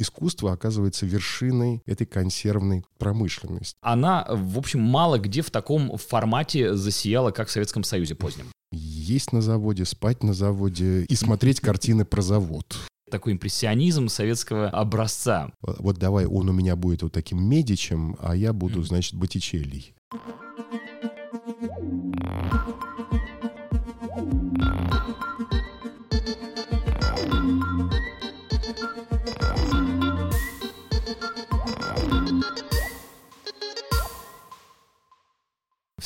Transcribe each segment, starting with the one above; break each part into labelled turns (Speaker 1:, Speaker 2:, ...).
Speaker 1: искусство оказывается вершиной этой консервной промышленности.
Speaker 2: Она, в общем, мало где в таком формате засияла, как в Советском Союзе позднем.
Speaker 1: Есть на заводе, спать на заводе и смотреть картины про завод
Speaker 2: такой импрессионизм советского образца.
Speaker 1: Вот давай, он у меня будет вот таким Медичем, а я буду, значит, Боттичеллей.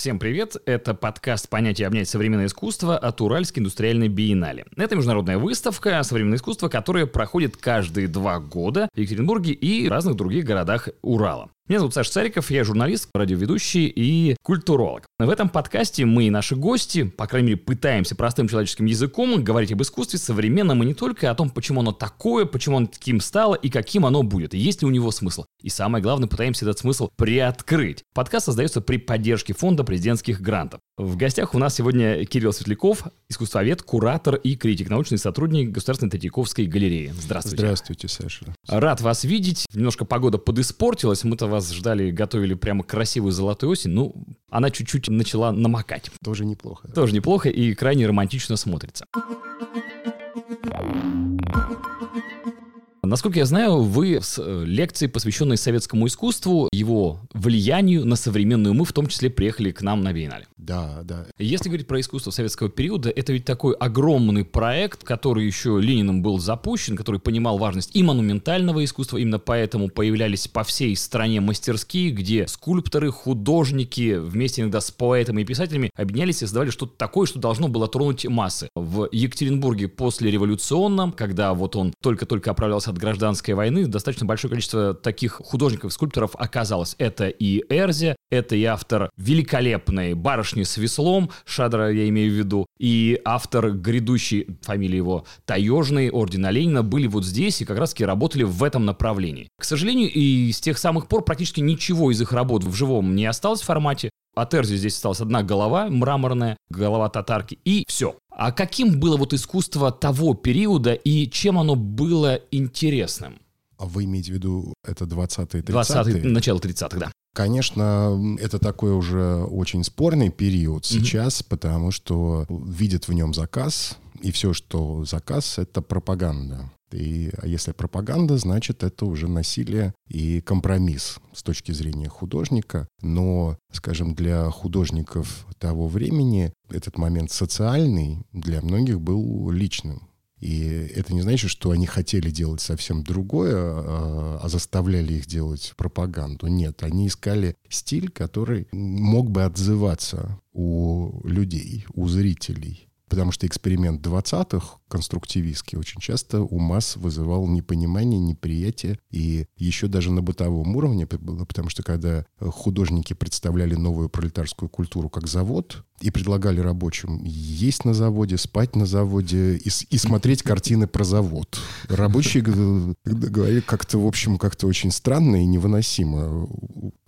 Speaker 2: Всем привет! Это подкаст «Понятие обнять современное искусство» от Уральской индустриальной биеннале. Это международная выставка современного искусства, которая проходит каждые два года в Екатеринбурге и разных других городах Урала. Меня зовут Саша Цариков, я журналист, радиоведущий и культуролог. В этом подкасте мы и наши гости, по крайней мере, пытаемся простым человеческим языком говорить об искусстве современном и не только о том, почему оно такое, почему оно таким стало и каким оно будет, и есть ли у него смысл. И самое главное, пытаемся этот смысл приоткрыть. Подкаст создается при поддержке фонда президентских грантов. В гостях у нас сегодня Кирилл Светляков, искусствовед, куратор и критик, научный сотрудник Государственной Третьяковской галереи. Здравствуйте.
Speaker 1: Здравствуйте, Саша.
Speaker 2: Рад вас видеть. Немножко погода подиспортилась. Мы-то вас ждали, готовили прямо красивую золотую осень. Ну, она чуть-чуть начала намокать.
Speaker 1: Тоже неплохо.
Speaker 2: Тоже неплохо и крайне романтично смотрится. Насколько я знаю, вы с э, лекции, посвященной советскому искусству, его влиянию на современную мы, в том числе, приехали к нам на Биеннале.
Speaker 1: Да, да.
Speaker 2: Если говорить про искусство советского периода, это ведь такой огромный проект, который еще Лениным был запущен, который понимал важность и монументального искусства, именно поэтому появлялись по всей стране мастерские, где скульпторы, художники вместе иногда с поэтами и писателями объединялись и создавали что-то такое, что должно было тронуть массы. В Екатеринбурге после революционном, когда вот он только-только оправлялся от гражданской войны достаточно большое количество таких художников, скульпторов оказалось. Это и Эрзи, это и автор великолепной «Барышни с веслом», Шадра я имею в виду, и автор грядущей, фамилия его Таежный, Ордена Ленина, были вот здесь и как раз-таки работали в этом направлении. К сожалению, и с тех самых пор практически ничего из их работ в живом не осталось в формате. От Эрзи здесь осталась одна голова мраморная, голова татарки, и все. А каким было вот искусство того периода и чем оно было интересным?
Speaker 1: А вы имеете в виду это 20-е, 30-е?
Speaker 2: 20 начало 30-х, да.
Speaker 1: Конечно, это такой уже очень спорный период сейчас, mm-hmm. потому что видят в нем заказ, и все, что заказ, это пропаганда. И а если пропаганда, значит, это уже насилие и компромисс с точки зрения художника. Но, скажем, для художников того времени этот момент социальный для многих был личным. И это не значит, что они хотели делать совсем другое, а, а заставляли их делать пропаганду. Нет, они искали стиль, который мог бы отзываться у людей, у зрителей. Потому что эксперимент 20-х, конструктивистский, очень часто у масс вызывал непонимание, неприятие. И еще даже на бытовом уровне было, потому что когда художники представляли новую пролетарскую культуру как завод и предлагали рабочим есть на заводе, спать на заводе и, и смотреть картины про завод. Рабочие говорили как-то, в общем, как-то очень странно и невыносимо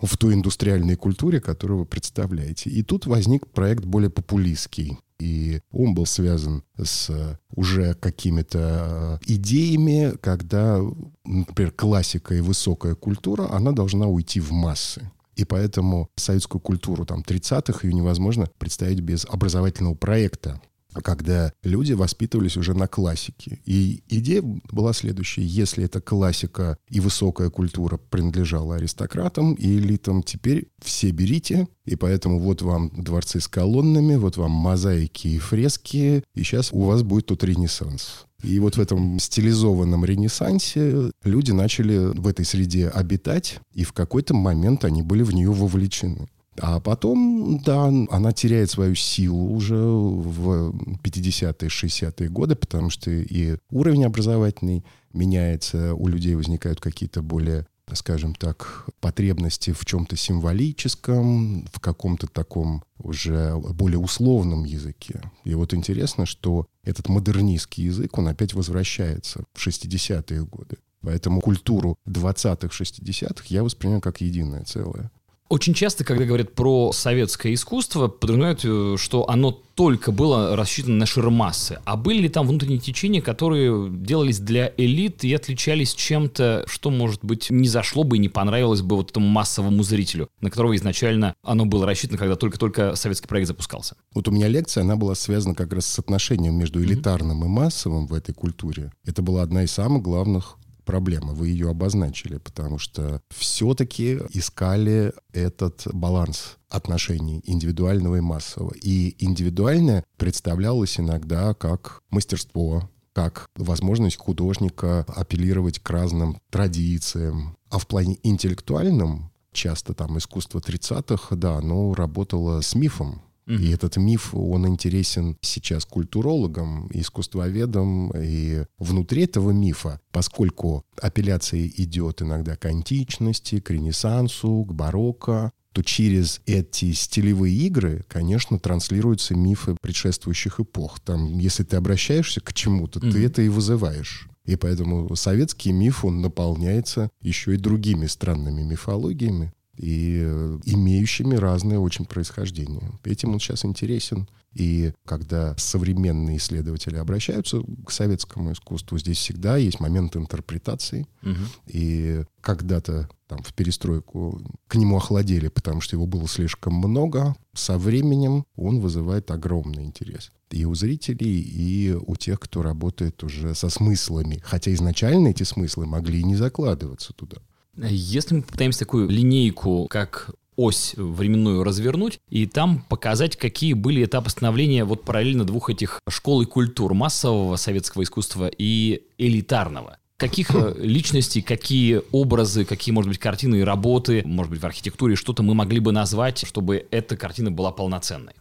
Speaker 1: в той индустриальной культуре, которую вы представляете. И тут возник проект более популистский и он был связан с э, уже какими-то э, идеями, когда, например, классика и высокая культура, она должна уйти в массы. И поэтому советскую культуру там 30-х ее невозможно представить без образовательного проекта когда люди воспитывались уже на классике. И идея была следующая. Если эта классика и высокая культура принадлежала аристократам и элитам, теперь все берите, и поэтому вот вам дворцы с колоннами, вот вам мозаики и фрески, и сейчас у вас будет тут ренессанс. И вот в этом стилизованном ренессансе люди начали в этой среде обитать, и в какой-то момент они были в нее вовлечены. А потом, да, она теряет свою силу уже в 50-е, 60-е годы, потому что и уровень образовательный меняется, у людей возникают какие-то более скажем так, потребности в чем-то символическом, в каком-то таком уже более условном языке. И вот интересно, что этот модернистский язык, он опять возвращается в 60-е годы. Поэтому культуру 20-х, 60-х я воспринимаю как единое целое.
Speaker 2: Очень часто, когда говорят про советское искусство, подразумевают, э, что оно только было рассчитано на ширмассы. А были ли там внутренние течения, которые делались для элит и отличались чем-то, что, может быть, не зашло бы и не понравилось бы вот этому массовому зрителю, на которого изначально оно было рассчитано, когда только-только советский проект запускался?
Speaker 1: Вот у меня лекция, она была связана как раз с отношением между элитарным mm-hmm. и массовым в этой культуре. Это была одна из самых главных проблема, вы ее обозначили, потому что все-таки искали этот баланс отношений индивидуального и массового. И индивидуальное представлялось иногда как мастерство, как возможность художника апеллировать к разным традициям. А в плане интеллектуальном часто там искусство 30-х, да, оно работало с мифом, Mm-hmm. И этот миф, он интересен сейчас культурологам, искусствоведам. И внутри этого мифа, поскольку апелляция идет иногда к античности, к ренессансу, к барокко, то через эти стилевые игры, конечно, транслируются мифы предшествующих эпох. Там, если ты обращаешься к чему-то, mm-hmm. ты это и вызываешь. И поэтому советский миф, он наполняется еще и другими странными мифологиями и э, имеющими разное очень происхождение. Этим он сейчас интересен. И когда современные исследователи обращаются к советскому искусству, здесь всегда есть момент интерпретации. Угу. И когда-то там в перестройку к нему охладели, потому что его было слишком много. Со временем он вызывает огромный интерес и у зрителей, и у тех, кто работает уже со смыслами. Хотя изначально эти смыслы могли и не закладываться туда.
Speaker 2: Если мы попытаемся такую линейку, как ось временную развернуть и там показать, какие были этапы становления вот параллельно двух этих школ и культур, массового советского искусства и элитарного. Каких э, личностей, какие образы, какие, может быть, картины и работы, может быть, в архитектуре что-то мы могли бы назвать, чтобы эта картина была полноценной?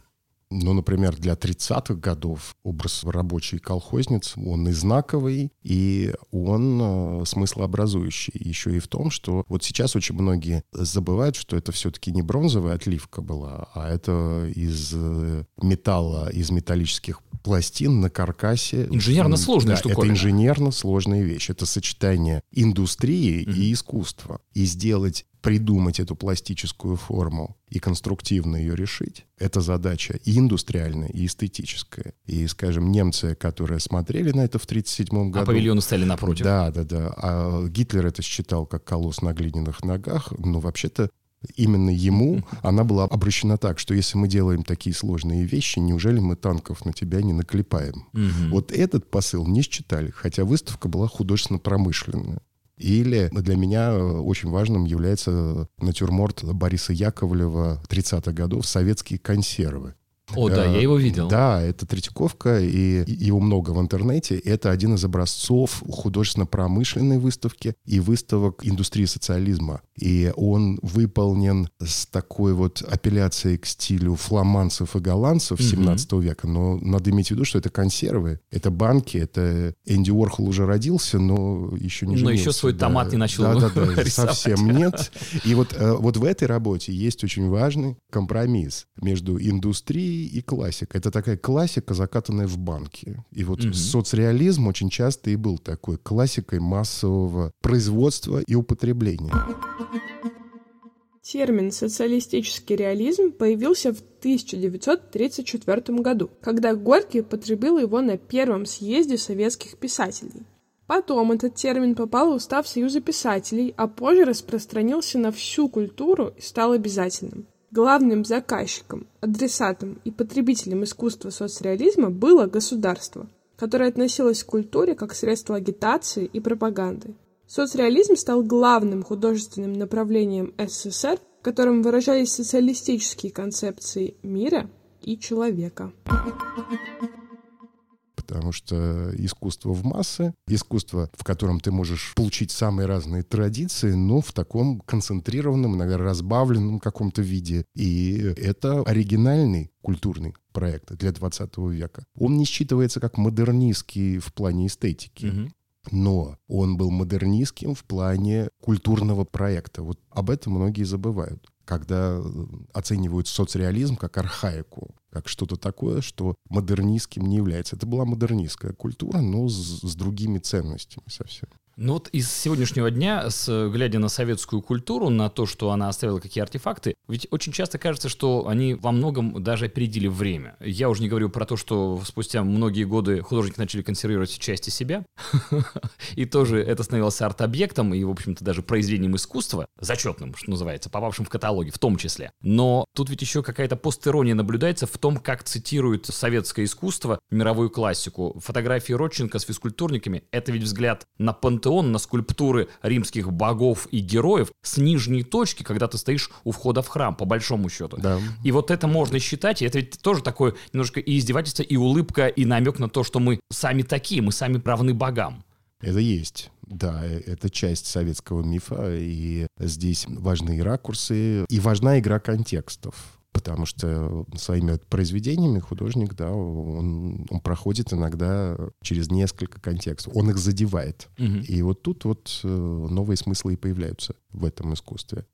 Speaker 1: Ну, например, для 30-х годов образ рабочей колхозницы, он и знаковый, и он э, смыслообразующий. Еще и в том, что вот сейчас очень многие забывают, что это все-таки не бронзовая отливка была, а это из э, металла, из металлических пластин на каркасе.
Speaker 2: Инженерно сложная да, штука.
Speaker 1: Это инженерно сложная вещь. Это сочетание индустрии mm-hmm. и искусства. И сделать придумать эту пластическую форму и конструктивно ее решить, это задача и индустриальная, и эстетическая. И, скажем, немцы, которые смотрели на это в 1937 году...
Speaker 2: А павильоны стали напротив.
Speaker 1: Да, да, да. А Гитлер это считал как колосс на глиняных ногах. Но вообще-то именно ему она была обращена так, что если мы делаем такие сложные вещи, неужели мы танков на тебя не наклепаем? Угу. Вот этот посыл не считали, хотя выставка была художественно-промышленная. Или для меня э, очень важным является натюрморт Бориса Яковлева 30-х годов «Советские консервы».
Speaker 2: О, да, я его видел.
Speaker 1: Да, это Третьяковка, и его много в интернете. Это один из образцов художественно-промышленной выставки и выставок индустрии социализма. И он выполнен с такой вот апелляцией к стилю фламанцев и голландцев угу. 17 века. Но надо иметь в виду, что это консервы, это банки, это Энди Уорхол уже родился, но еще не женился.
Speaker 2: Но еще свой
Speaker 1: да.
Speaker 2: томат не начал
Speaker 1: Да, да, да, совсем нет. И вот, э, вот в этой работе есть очень важный компромисс между индустрией и классика. Это такая классика, закатанная в банке. И вот угу. соцреализм очень часто и был такой классикой массового производства и употребления.
Speaker 3: Термин «социалистический реализм» появился в 1934 году, когда Горький потребил его на первом съезде советских писателей. Потом этот термин попал в устав Союза писателей, а позже распространился на всю культуру и стал обязательным. Главным заказчиком, адресатом и потребителем искусства соцреализма было государство, которое относилось к культуре как средство агитации и пропаганды. Соцреализм стал главным художественным направлением СССР, в котором выражались социалистические концепции мира и человека
Speaker 1: потому что искусство в массы, искусство, в котором ты можешь получить самые разные традиции, но в таком концентрированном, иногда разбавленном каком-то виде. И это оригинальный культурный проект для 20 века. Он не считывается как модернистский в плане эстетики. Угу. Но он был модернистским в плане культурного проекта. Вот об этом многие забывают когда оценивают соцреализм как архаику как что-то такое, что модернистским не является. Это была модернистская культура, но с, с другими ценностями совсем.
Speaker 2: Ну вот из сегодняшнего дня, с, глядя на советскую культуру, на то, что она оставила какие артефакты, ведь очень часто кажется, что они во многом даже опередили время. Я уже не говорю про то, что спустя многие годы художники начали консервировать части себя, и тоже это становилось арт-объектом и, в общем-то, даже произведением искусства, зачетным, что называется, попавшим в каталоги в том числе. Но тут ведь еще какая-то постерония наблюдается в том, как цитирует советское искусство мировую классику. Фотографии Родченко с физкультурниками — это ведь взгляд на пантеон пантеон на скульптуры римских богов и героев с нижней точки, когда ты стоишь у входа в храм, по большому счету.
Speaker 1: Да.
Speaker 2: И вот это можно считать, и это ведь тоже такое немножко и издевательство, и улыбка, и намек на то, что мы сами такие, мы сами равны богам.
Speaker 1: Это есть. Да, э, это часть советского мифа, и здесь важны и ракурсы, и важна игра контекстов потому что своими произведениями художник, да, он, он проходит иногда через несколько контекстов, он их задевает. Угу. И вот тут вот э, новые смыслы и появляются в этом искусстве.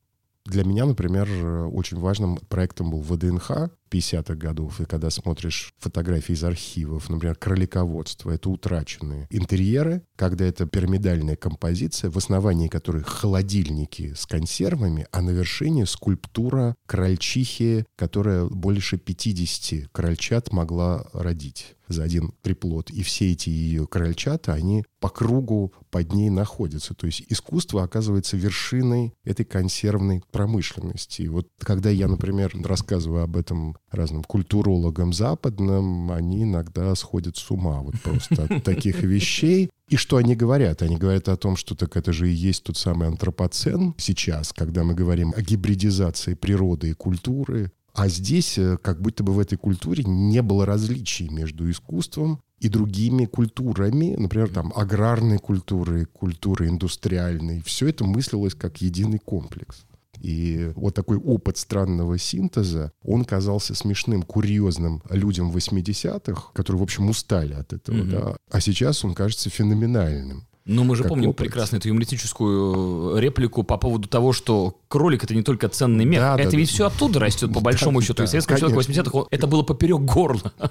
Speaker 1: Для меня, например, очень важным проектом был ВДНХ 50-х годов, и когда смотришь фотографии из архивов, например, кролиководство, это утраченные интерьеры, когда это пирамидальная композиция, в основании которой холодильники с консервами, а на вершине скульптура крольчихи, которая больше 50 крольчат могла родить за один приплод. И все эти ее крольчата, они по кругу под ней находятся. То есть искусство оказывается вершиной этой консервной промышленности. И вот когда я, например, рассказываю об этом разным культурологам западным, они иногда сходят с ума вот просто от таких вещей. И что они говорят? Они говорят о том, что так это же и есть тот самый антропоцен сейчас, когда мы говорим о гибридизации природы и культуры. А здесь э, как будто бы в этой культуре не было различий между искусством и другими культурами, например, там аграрной культурой, культурой индустриальной. Все это мыслилось как единый комплекс. И вот такой опыт странного синтеза, он казался смешным, курьезным людям 80-х, которые, в общем, устали от этого, mm-hmm. да. А сейчас он кажется феноменальным.
Speaker 2: Но мы же помним опыт. прекрасно эту юмористическую реплику по поводу того, что кролик это не только ценный мех, да, это да, ведь да. все оттуда растет, по большому да, счету. Да, и советскому человеку 80-х это было поперек горла.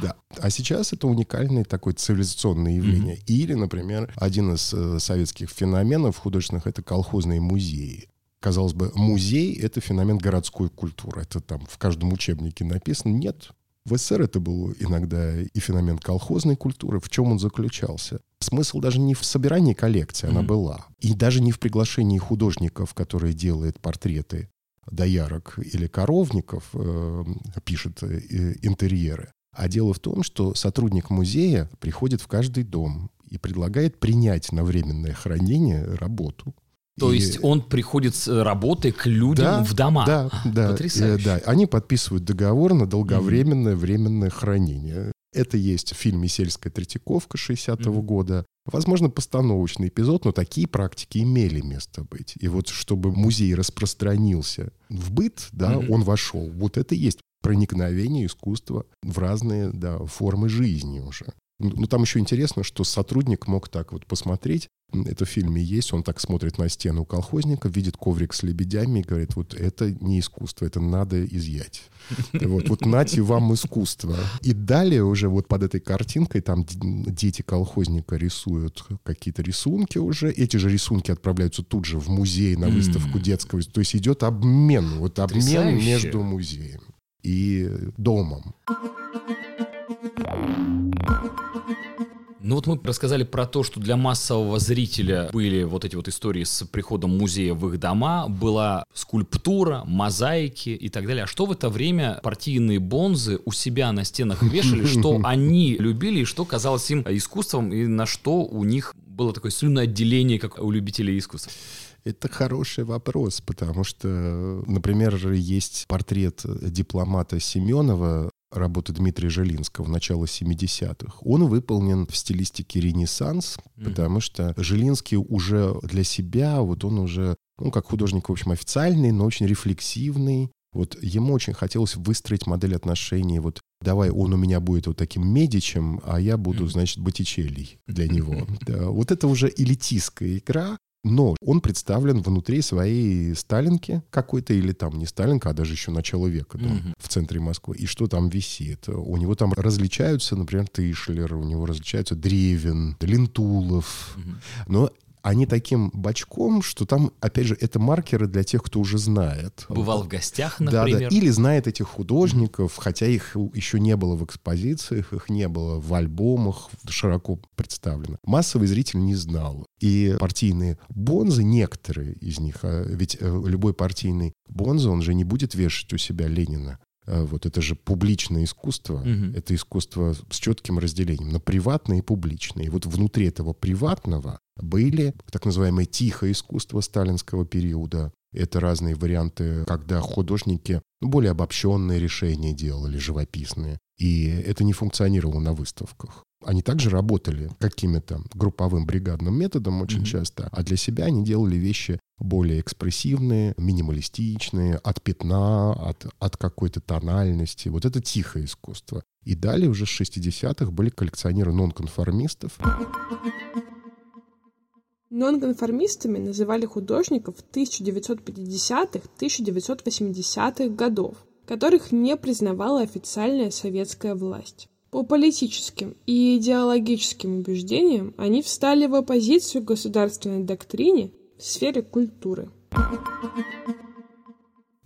Speaker 1: Да. А сейчас это уникальное такое цивилизационное явление. Mm-hmm. Или, например, один из э, советских феноменов художественных — это колхозные музеи казалось бы, музей — это феномен городской культуры. Это там в каждом учебнике написано. Нет. В СССР это был иногда и феномен колхозной культуры. В чем он заключался? Смысл даже не в собирании коллекции, она mm-hmm. была. И даже не в приглашении художников, которые делают портреты доярок или коровников, э, пишет э, интерьеры. А дело в том, что сотрудник музея приходит в каждый дом и предлагает принять на временное хранение работу.
Speaker 2: То и... есть он приходит с работы к людям да, в дома.
Speaker 1: Да, да. Потрясающе. Да, они подписывают договор на долговременное mm-hmm. временное хранение. Это есть в фильме «Сельская Третьяковка» 60-го mm-hmm. года. Возможно, постановочный эпизод, но такие практики имели место быть. И вот чтобы музей распространился в быт, да, mm-hmm. он вошел. Вот это и есть проникновение искусства в разные да, формы жизни уже. Ну, там еще интересно, что сотрудник мог так вот посмотреть, это в фильме есть, он так смотрит на стену колхозника, видит коврик с лебедями и говорит, вот это не искусство, это надо изъять. Вот, вот нате вам искусство. И далее уже вот под этой картинкой там дети колхозника рисуют какие-то рисунки уже. Эти же рисунки отправляются тут же в музей на выставку детского. То есть идет обмен, вот обмен между музеем и домом.
Speaker 2: Ну вот мы рассказали про то, что для массового зрителя были вот эти вот истории с приходом музея в их дома, была скульптура, мозаики и так далее. А что в это время партийные бонзы у себя на стенах вешали, что они любили и что казалось им искусством, и на что у них было такое слюноотделение, как у любителей искусства?
Speaker 1: Это хороший вопрос, потому что, например, есть портрет дипломата Семенова работы Дмитрия Жилинского начала 70-х, он выполнен в стилистике Ренессанс, mm-hmm. потому что Жилинский уже для себя, вот он уже, ну, как художник, в общем, официальный, но очень рефлексивный. Вот ему очень хотелось выстроить модель отношений. Вот давай он у меня будет вот таким медичем, а я буду, значит, Боттичелли для него. Да, вот это уже элитистская игра, Но он представлен внутри своей Сталинки какой-то, или там не Сталинка, а даже еще начало века дом
Speaker 2: Мгм.
Speaker 1: в центре Москвы. И что там висит? У него там различаются, например, Тышлер, у него различаются Древин, Лентулов.
Speaker 2: Мгм.
Speaker 1: Но они таким бочком, что там, опять же, это маркеры для тех, кто уже знает.
Speaker 2: Бывал в гостях,
Speaker 1: Да, да.
Speaker 2: например.
Speaker 1: Или знает этих художников, хотя их еще не было в экспозициях, их не было в альбомах широко представлено. Массовый зритель не знал. И партийные бонзы, некоторые из них, а ведь э, любой партийный бонза, он же не будет вешать у себя Ленина. А Вот это же публичное искусство.
Speaker 2: Мгм.
Speaker 1: Это искусство с четким разделением на приватное и публичное. И вот внутри этого приватного были так называемое тихое искусство сталинского периода. Это разные варианты, когда художники более обобщенные решения делали, живописные. И это не функционировало на выставках. Они также работали какими-то групповым бригадным методом очень
Speaker 2: Мгм.
Speaker 1: часто, а для себя они делали вещи более экспрессивные, минималистичные, от пятна, от, от какой-то тональности. Вот это тихое искусство. И далее уже с 60-х были коллекционеры нонконформистов.
Speaker 3: Нонконформистами называли художников 1950-1980-х годов, которых не признавала официальная советская власть. По политическим и идеологическим убеждениям они встали в оппозицию государственной доктрине в сфере культуры.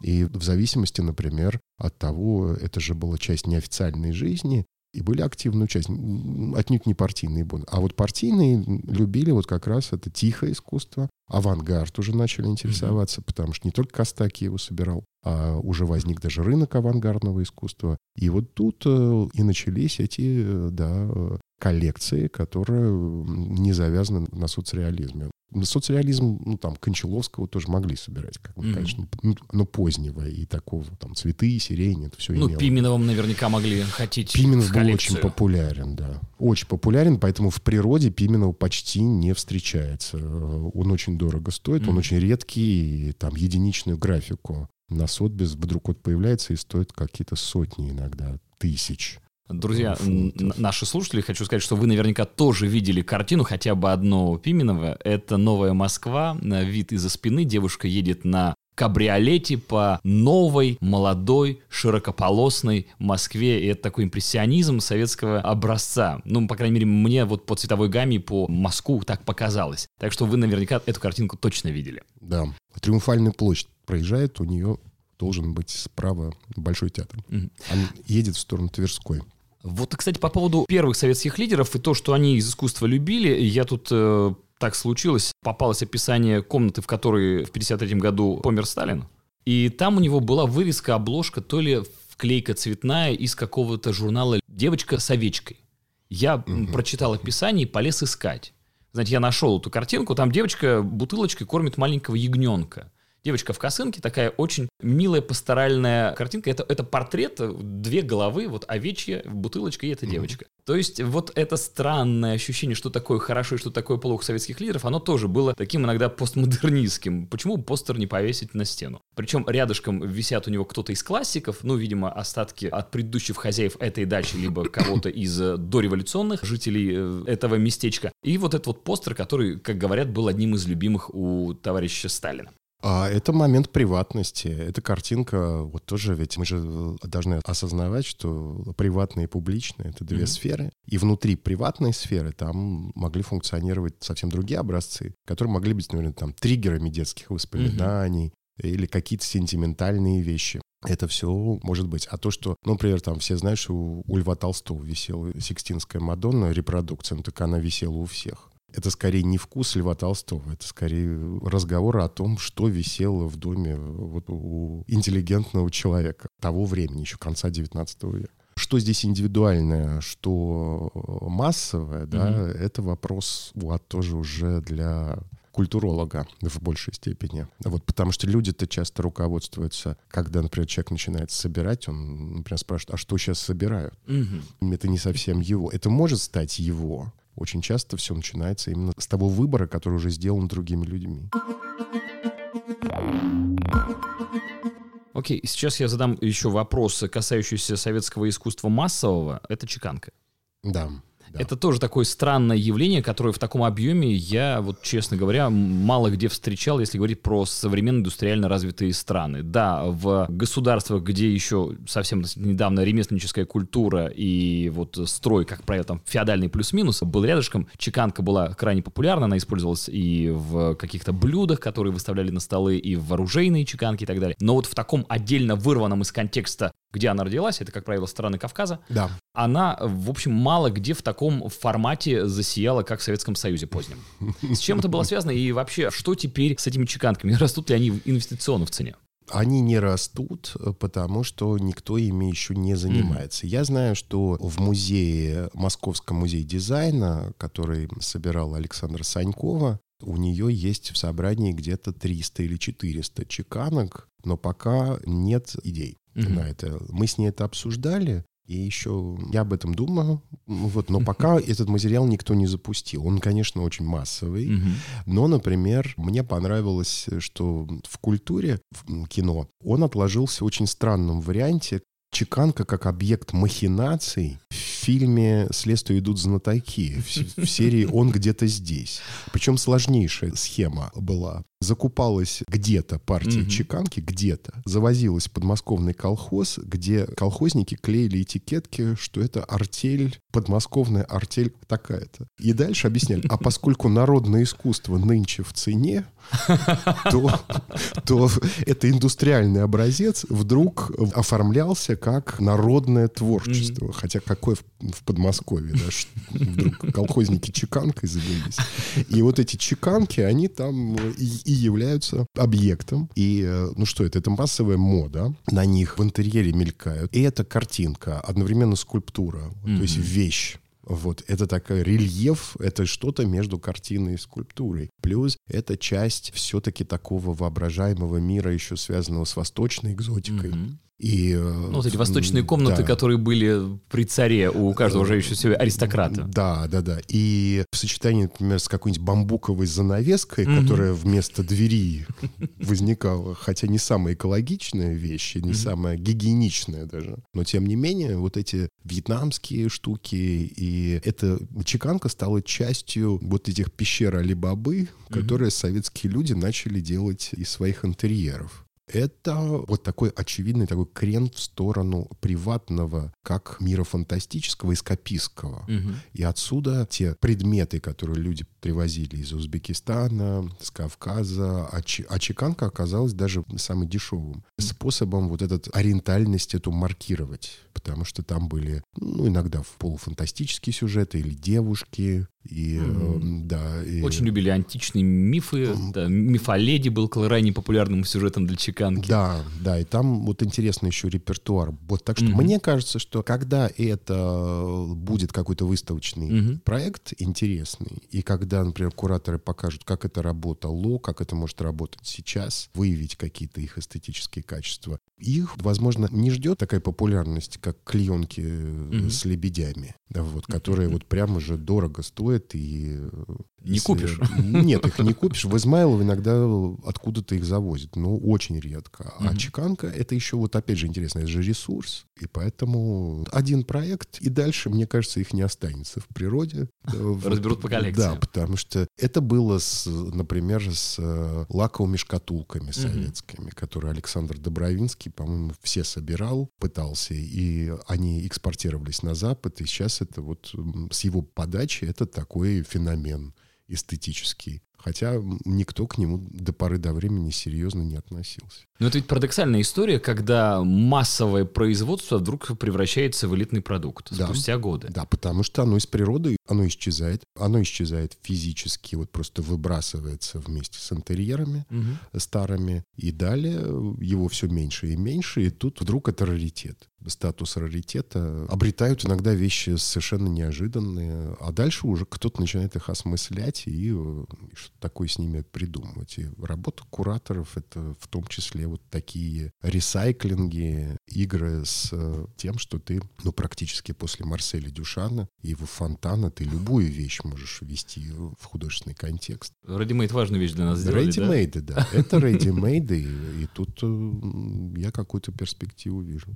Speaker 1: И в зависимости, например, от того, это же была часть неофициальной жизни, и были активные участники, отнюдь не партийные бонды. А вот партийные любили вот как раз это тихое искусство, авангард уже начали интересоваться, потому что не только Костаки его собирал, а уже возник даже рынок авангардного искусства. И вот тут э, и начались эти, э, да, э, коллекции, которые не завязаны на соцреализме. Соцреализм, ну, там, Кончаловского тоже могли собирать, как
Speaker 2: Мгм.
Speaker 1: конечно, но позднего и такого, там, цветы, сирень, это все
Speaker 2: Ну,
Speaker 1: имело.
Speaker 2: Пименовым наверняка могли хотеть
Speaker 1: Пименов был очень популярен, да. Очень популярен, поэтому в природе Пименов почти не встречается. Он очень дорого стоит, он
Speaker 2: Мгм.
Speaker 1: очень редкий, и там единичную графику на Сотбис вдруг вот появляется и стоит какие-то сотни иногда, тысяч.
Speaker 2: Друзья,
Speaker 1: фунтов.
Speaker 2: наши слушатели, хочу сказать, что вы наверняка тоже видели картину, хотя бы одну Пименова. Это «Новая Москва», на вид из-за спины. Девушка едет на кабриолете по новой, молодой, широкополосной Москве. И это такой импрессионизм советского образца. Ну, по крайней мере, мне вот по цветовой гамме, по Москву так показалось. Так что вы наверняка эту картинку точно видели.
Speaker 1: Да. Триумфальную площадь проезжает, у нее должен быть справа Большой театр.
Speaker 2: Мгм.
Speaker 1: Он едет в сторону Тверской.
Speaker 2: Вот, кстати, по поводу первых советских лидеров и то, что они из искусства любили, я тут э, так случилось, попалось описание комнаты, в которой в 53 году помер Сталин, и там у него была вырезка, обложка, то ли вклейка цветная из какого-то журнала «Девочка с овечкой». Я
Speaker 1: Мгм.
Speaker 2: прочитал описание и полез искать. Знаете, я нашел эту картинку, там девочка бутылочкой кормит маленького ягненка. Девочка в косынке, такая очень милая пасторальная картинка. Это, это портрет, э, две головы, вот овечья, бутылочка и эта
Speaker 1: Мгм.
Speaker 2: девочка. То есть вот это странное ощущение, что такое хорошо и что такое плохо советских лидеров, оно тоже было таким иногда постмодернистским. Почему постер не повесить на стену? Причем рядышком висят у него кто-то из классиков, ну, видимо, остатки от предыдущих хозяев этой дачи, либо кого-то из э, дореволюционных жителей э, этого местечка. И вот этот вот постер, который, как говорят, был одним из любимых у товарища Сталина.
Speaker 1: А это момент приватности. Эта картинка, вот тоже, ведь мы же э, должны осознавать, что приватное и публичное — это две
Speaker 2: Мгм.
Speaker 1: сферы. И внутри приватной сферы там могли функционировать совсем другие образцы, которые могли быть, наверное, там триггерами детских воспоминаний или какие-то сентиментальные вещи. Это все может быть. А то, что, ну, например, там все знают, что у, у Льва Толстого висела Сикстинская Мадонна, репродукция, ну, так она висела у всех. Это скорее не вкус Льва Толстого, это скорее разговор о том, что висело в доме вот у интеллигентного человека того времени, еще конца 19 века. Что здесь индивидуальное, что массовое, да,
Speaker 2: Мгм.
Speaker 1: это вопрос вот тоже уже для культуролога в большей степени. Вот потому что люди-то часто руководствуются, когда, например, человек начинает собирать, он, например, спрашивает, а что сейчас собирают?
Speaker 2: Мгм.
Speaker 1: Это не совсем его. Это может стать его. Очень часто все начинается именно с того выбора, который уже сделан другими людьми.
Speaker 2: Окей, сейчас я задам еще вопрос, касающийся советского искусства массового. Это чеканка.
Speaker 1: Да.
Speaker 2: Это тоже такое странное явление, которое в таком объеме я, вот честно говоря, мало где встречал, если говорить про современные индустриально развитые страны. Да, в государствах, где еще совсем недавно ремесленническая культура и вот строй, как правило, там феодальный плюс-минус, был рядышком. Чеканка была крайне популярна, она использовалась и в каких-то блюдах, которые выставляли на столы, и в вооружейные чеканки и так далее. Но вот в таком отдельно вырванном из контекста где она родилась, это, как правило, страны Кавказа,
Speaker 1: Да.
Speaker 2: она, в общем, мало где в таком формате засияла, как в Советском Союзе позднем. С чем это было связано и вообще, что теперь с этими чеканками? Растут ли они инвестиционно в цене?
Speaker 1: Они не растут, потому что никто ими еще не занимается. Я знаю, что в музее, Московском музее дизайна, который собирал Александра Санькова, у нее есть в собрании где-то 300 или 400 чеканок, но пока нет идей
Speaker 2: Мгм.
Speaker 1: на это. Мы с ней это обсуждали, и еще я об этом думаю, вот, но пока этот материал никто не запустил. Он, конечно, очень массовый,
Speaker 2: Мгм.
Speaker 1: но, например, мне понравилось, что в культуре в кино он отложился в очень странном варианте. Чеканка как объект махинаций в фильме «Следствие идут знатоки» в, в серии «Он где-то здесь». Причем сложнейшая схема была. Закупалась где-то партия
Speaker 2: Мгм.
Speaker 1: чеканки, где-то. Завозилась в подмосковный колхоз, где колхозники клеили этикетки, что это артель, подмосковная артель такая-то. И дальше объясняли, а поскольку народное искусство нынче в цене, то, то это индустриальный образец вдруг оформлялся как народное творчество. Хотя какое в, в Подмосковье, да, вдруг колхозники чеканкой занялись. И вот эти чеканки, они там и, и являются объектом. И, э, ну что это, это массовая мода. На них в интерьере мелькают. И это картинка, одновременно скульптура, то есть вещь. Вот, это такой рельеф, это что-то между картиной и скульптурой. Плюс это часть все-таки такого воображаемого мира, еще связанного с восточной экзотикой.
Speaker 2: Мгм.
Speaker 1: И, э,
Speaker 2: Ну, вот эти восточные комнаты,
Speaker 1: да.
Speaker 2: которые были при царе у каждого уже еще себе аристократа.
Speaker 1: Да, да, да. И в сочетании, например, с какой-нибудь бамбуковой занавеской,
Speaker 2: Мгм.
Speaker 1: которая вместо двери возникала, хотя не самая экологичная вещь, не
Speaker 2: Мгм.
Speaker 1: самая гигиеничная даже. Но тем не менее, вот эти вьетнамские штуки, и эта чеканка стала частью вот этих пещер Алибабы,
Speaker 2: Мгм.
Speaker 1: которые советские люди начали делать из своих интерьеров. Это вот такой очевидный такой крен в сторону приватного, как мира фантастического, эскапистского.
Speaker 2: Мгм.
Speaker 1: И отсюда те предметы, которые люди привозили из Узбекистана, с Кавказа, а, че- а чеканка оказалась даже самым дешевым способом вот этот ориентальность эту маркировать. Потому что там были, ну, иногда в полуфантастические сюжеты или девушки, и, э, да. и-
Speaker 2: Очень любили античные мифы. Да, миф о леди был крайне популярным сюжетом для чеканки.
Speaker 1: Да, да, и там вот интересный еще репертуар. Вот так что
Speaker 2: Мгм.
Speaker 1: мне кажется, что когда это будет какой-то выставочный
Speaker 2: Мгм.
Speaker 1: проект интересный, и когда, например, кураторы покажут, как это работало, как это может работать сейчас, выявить какие-то их эстетические качества, их, возможно, не ждет такая популярность, как клеенки э,
Speaker 2: Мгм.
Speaker 1: с лебедями, да, вот, которые вот прямо же дорого стоят и...
Speaker 2: Не
Speaker 1: если-
Speaker 2: купишь.
Speaker 1: Нет, их не купишь. В Измайлово иногда откуда-то их завозят, но очень редко. А
Speaker 2: Мгм.
Speaker 1: чеканка — это еще вот опять же интересно, это же ресурс, и поэтому один проект, и дальше, мне кажется, их не останется в природе. Э.
Speaker 2: Разберут по коллекциям.
Speaker 1: Да, потому что это было, с, например, с э, лаковыми шкатулками советскими, которые Александр Добровинский, по-моему, все собирал, пытался, и они экспортировались на Запад, и сейчас это вот с его подачи это такой феномен эстетический. Хотя никто к нему до поры до времени серьезно не относился.
Speaker 2: Но это ведь парадоксальная история, когда массовое производство вдруг превращается в элитный продукт
Speaker 1: Да.
Speaker 2: спустя годы.
Speaker 1: Да, потому что оно из природы, оно исчезает. Оно исчезает физически, вот просто выбрасывается вместе с интерьерами
Speaker 2: Мгм.
Speaker 1: старыми. И далее его все меньше и меньше. И тут вдруг это раритет. Статус раритета обретают иногда вещи совершенно неожиданные, а дальше уже кто-то начинает их осмыслять и э, что-то такое с ними придумывать. И работа кураторов — это в том числе вот такие ресайклинги, игры с э, тем, что ты, ну, практически после Марселя Дюшана и его фонтана ты любую вещь можешь ввести в художественный контекст.
Speaker 2: Ready-made важную вещь для нас сделали, да?
Speaker 1: Ready-made, да. Это ready-made, и, и тут э, я какую-то перспективу вижу.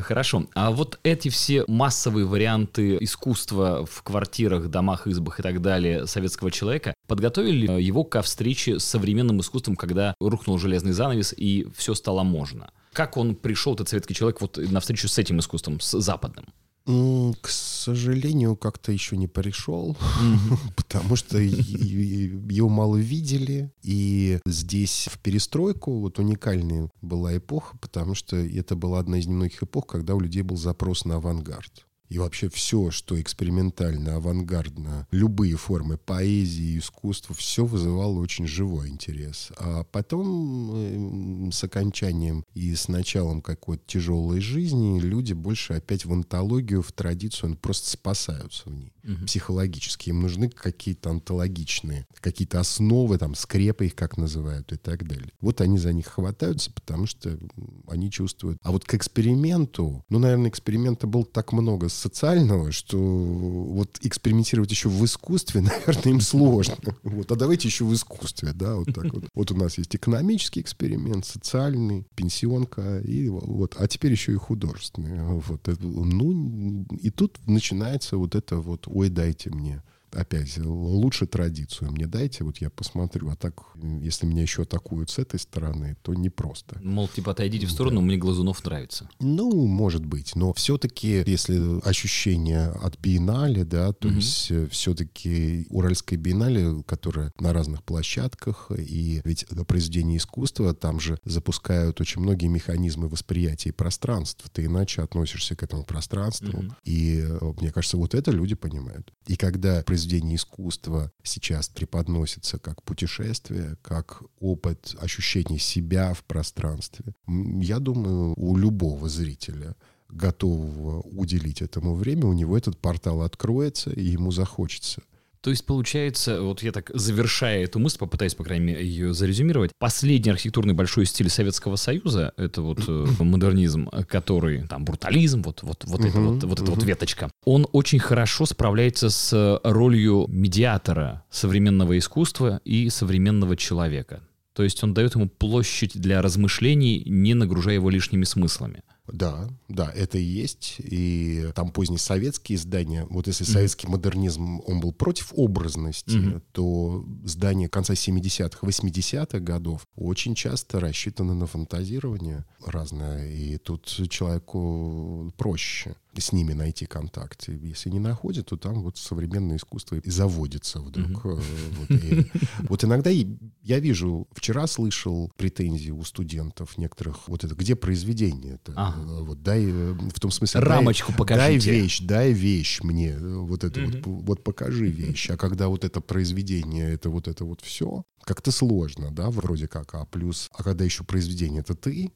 Speaker 2: Хорошо. А вот эти все массовые варианты искусства в квартирах, домах, избах и так далее советского человека подготовили его ко встрече с современным искусством, когда рухнул железный занавес и все стало можно? Как он пришел, этот советский человек, вот на встречу с этим искусством, с западным?
Speaker 1: К сожалению, как-то еще не пришел, потому что его мало видели. И здесь в перестройку вот уникальная была эпоха, потому что это была одна из немногих эпох, когда у людей был запрос на авангард. И вообще все, что экспериментально, авангардно, любые формы поэзии, искусства, все вызывало очень живой интерес. А потом с окончанием и с началом какой-то тяжелой жизни люди больше опять в антологию, в традицию, просто спасаются в ней. Угу. Психологически. Им нужны какие-то антологичные, какие-то основы, там, скрепы их как называют и так далее. Вот они за них хватаются, потому что они чувствуют. А вот к эксперименту, ну, наверное, эксперимента было так много социального, что вот экспериментировать еще в искусстве, наверное, им сложно. Вот, а давайте еще в искусстве, да, вот так вот. Вот у нас есть экономический эксперимент, социальный, пенсионка, и вот, а теперь еще и художественный. Вот, ну, и тут начинается вот это вот, ой, дайте мне опять, лучше традицию мне дайте, вот я посмотрю. А так, если меня еще атакуют с этой стороны, то непросто.
Speaker 2: Мол, типа, отойдите в сторону, да. мне Глазунов нравится.
Speaker 1: Ну, может быть. Но все-таки, если ощущение от биеннале, да, то угу. есть э, все-таки Уральская биеннале, которая на разных площадках, и ведь произведение искусства, там же запускают очень многие механизмы восприятия пространства. Ты иначе относишься к этому пространству. Угу. И э, мне кажется, вот это люди понимают. И когда произведение искусства сейчас преподносится как путешествие, как опыт ощущения себя в пространстве. Я думаю, у любого зрителя готового уделить этому время, у него этот портал откроется, и ему захочется
Speaker 2: то есть, получается, вот я так завершая эту мысль, попытаюсь, по крайней мере, ее зарезюмировать. Последний архитектурный большой стиль Советского Союза — это вот э, модернизм, который, там, брутализм, вот, вот, вот, это, вот, вот эта вот веточка. Он очень хорошо справляется с ролью медиатора современного искусства и современного человека. То есть он дает ему площадь для размышлений, не нагружая его лишними смыслами.
Speaker 1: Да, да, это и есть. И там поздние советские издания. Вот если mm-hmm. советский модернизм, он был против образности, mm-hmm. то здания конца 70-х, 80-х годов очень часто рассчитаны на фантазирование разное. И тут человеку проще с ними найти контакт. Если не находит, то там вот современное искусство и заводится вдруг. Mm-hmm. Вот, и, вот иногда я вижу, вчера слышал претензии у студентов некоторых, вот это, где произведение это? Ага. Вот дай, э, в том смысле...
Speaker 2: Рамочку
Speaker 1: дай,
Speaker 2: покажите.
Speaker 1: Дай вещь, дай вещь мне, вот это вот, вот покажи вещь. А когда вот это произведение, это вот это вот все, как-то сложно, да, вроде как, а плюс, а когда еще произведение, это ты,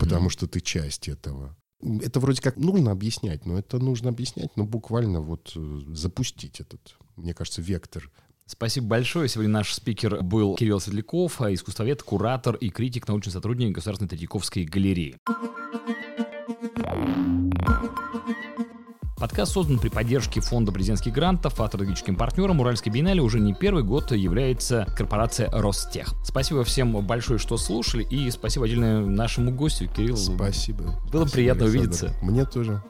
Speaker 1: потому что ты часть этого это вроде как нужно объяснять, но это нужно объяснять, но буквально вот э, запустить этот, мне кажется, вектор
Speaker 2: Спасибо большое. Сегодня наш спикер был Кирилл Светляков, искусствовед, куратор и критик, научный сотрудник Государственной Третьяковской галереи. Подкаст создан при поддержке фонда президентских грантов, а стратегическим партнером Уральской биеннале уже не первый год является корпорация Ростех. Спасибо всем большое, что слушали, и спасибо отдельно нашему гостю, Кириллу.
Speaker 1: Спасибо.
Speaker 2: Было
Speaker 1: спасибо,
Speaker 2: приятно
Speaker 1: Александр.
Speaker 2: увидеться.
Speaker 1: Мне тоже.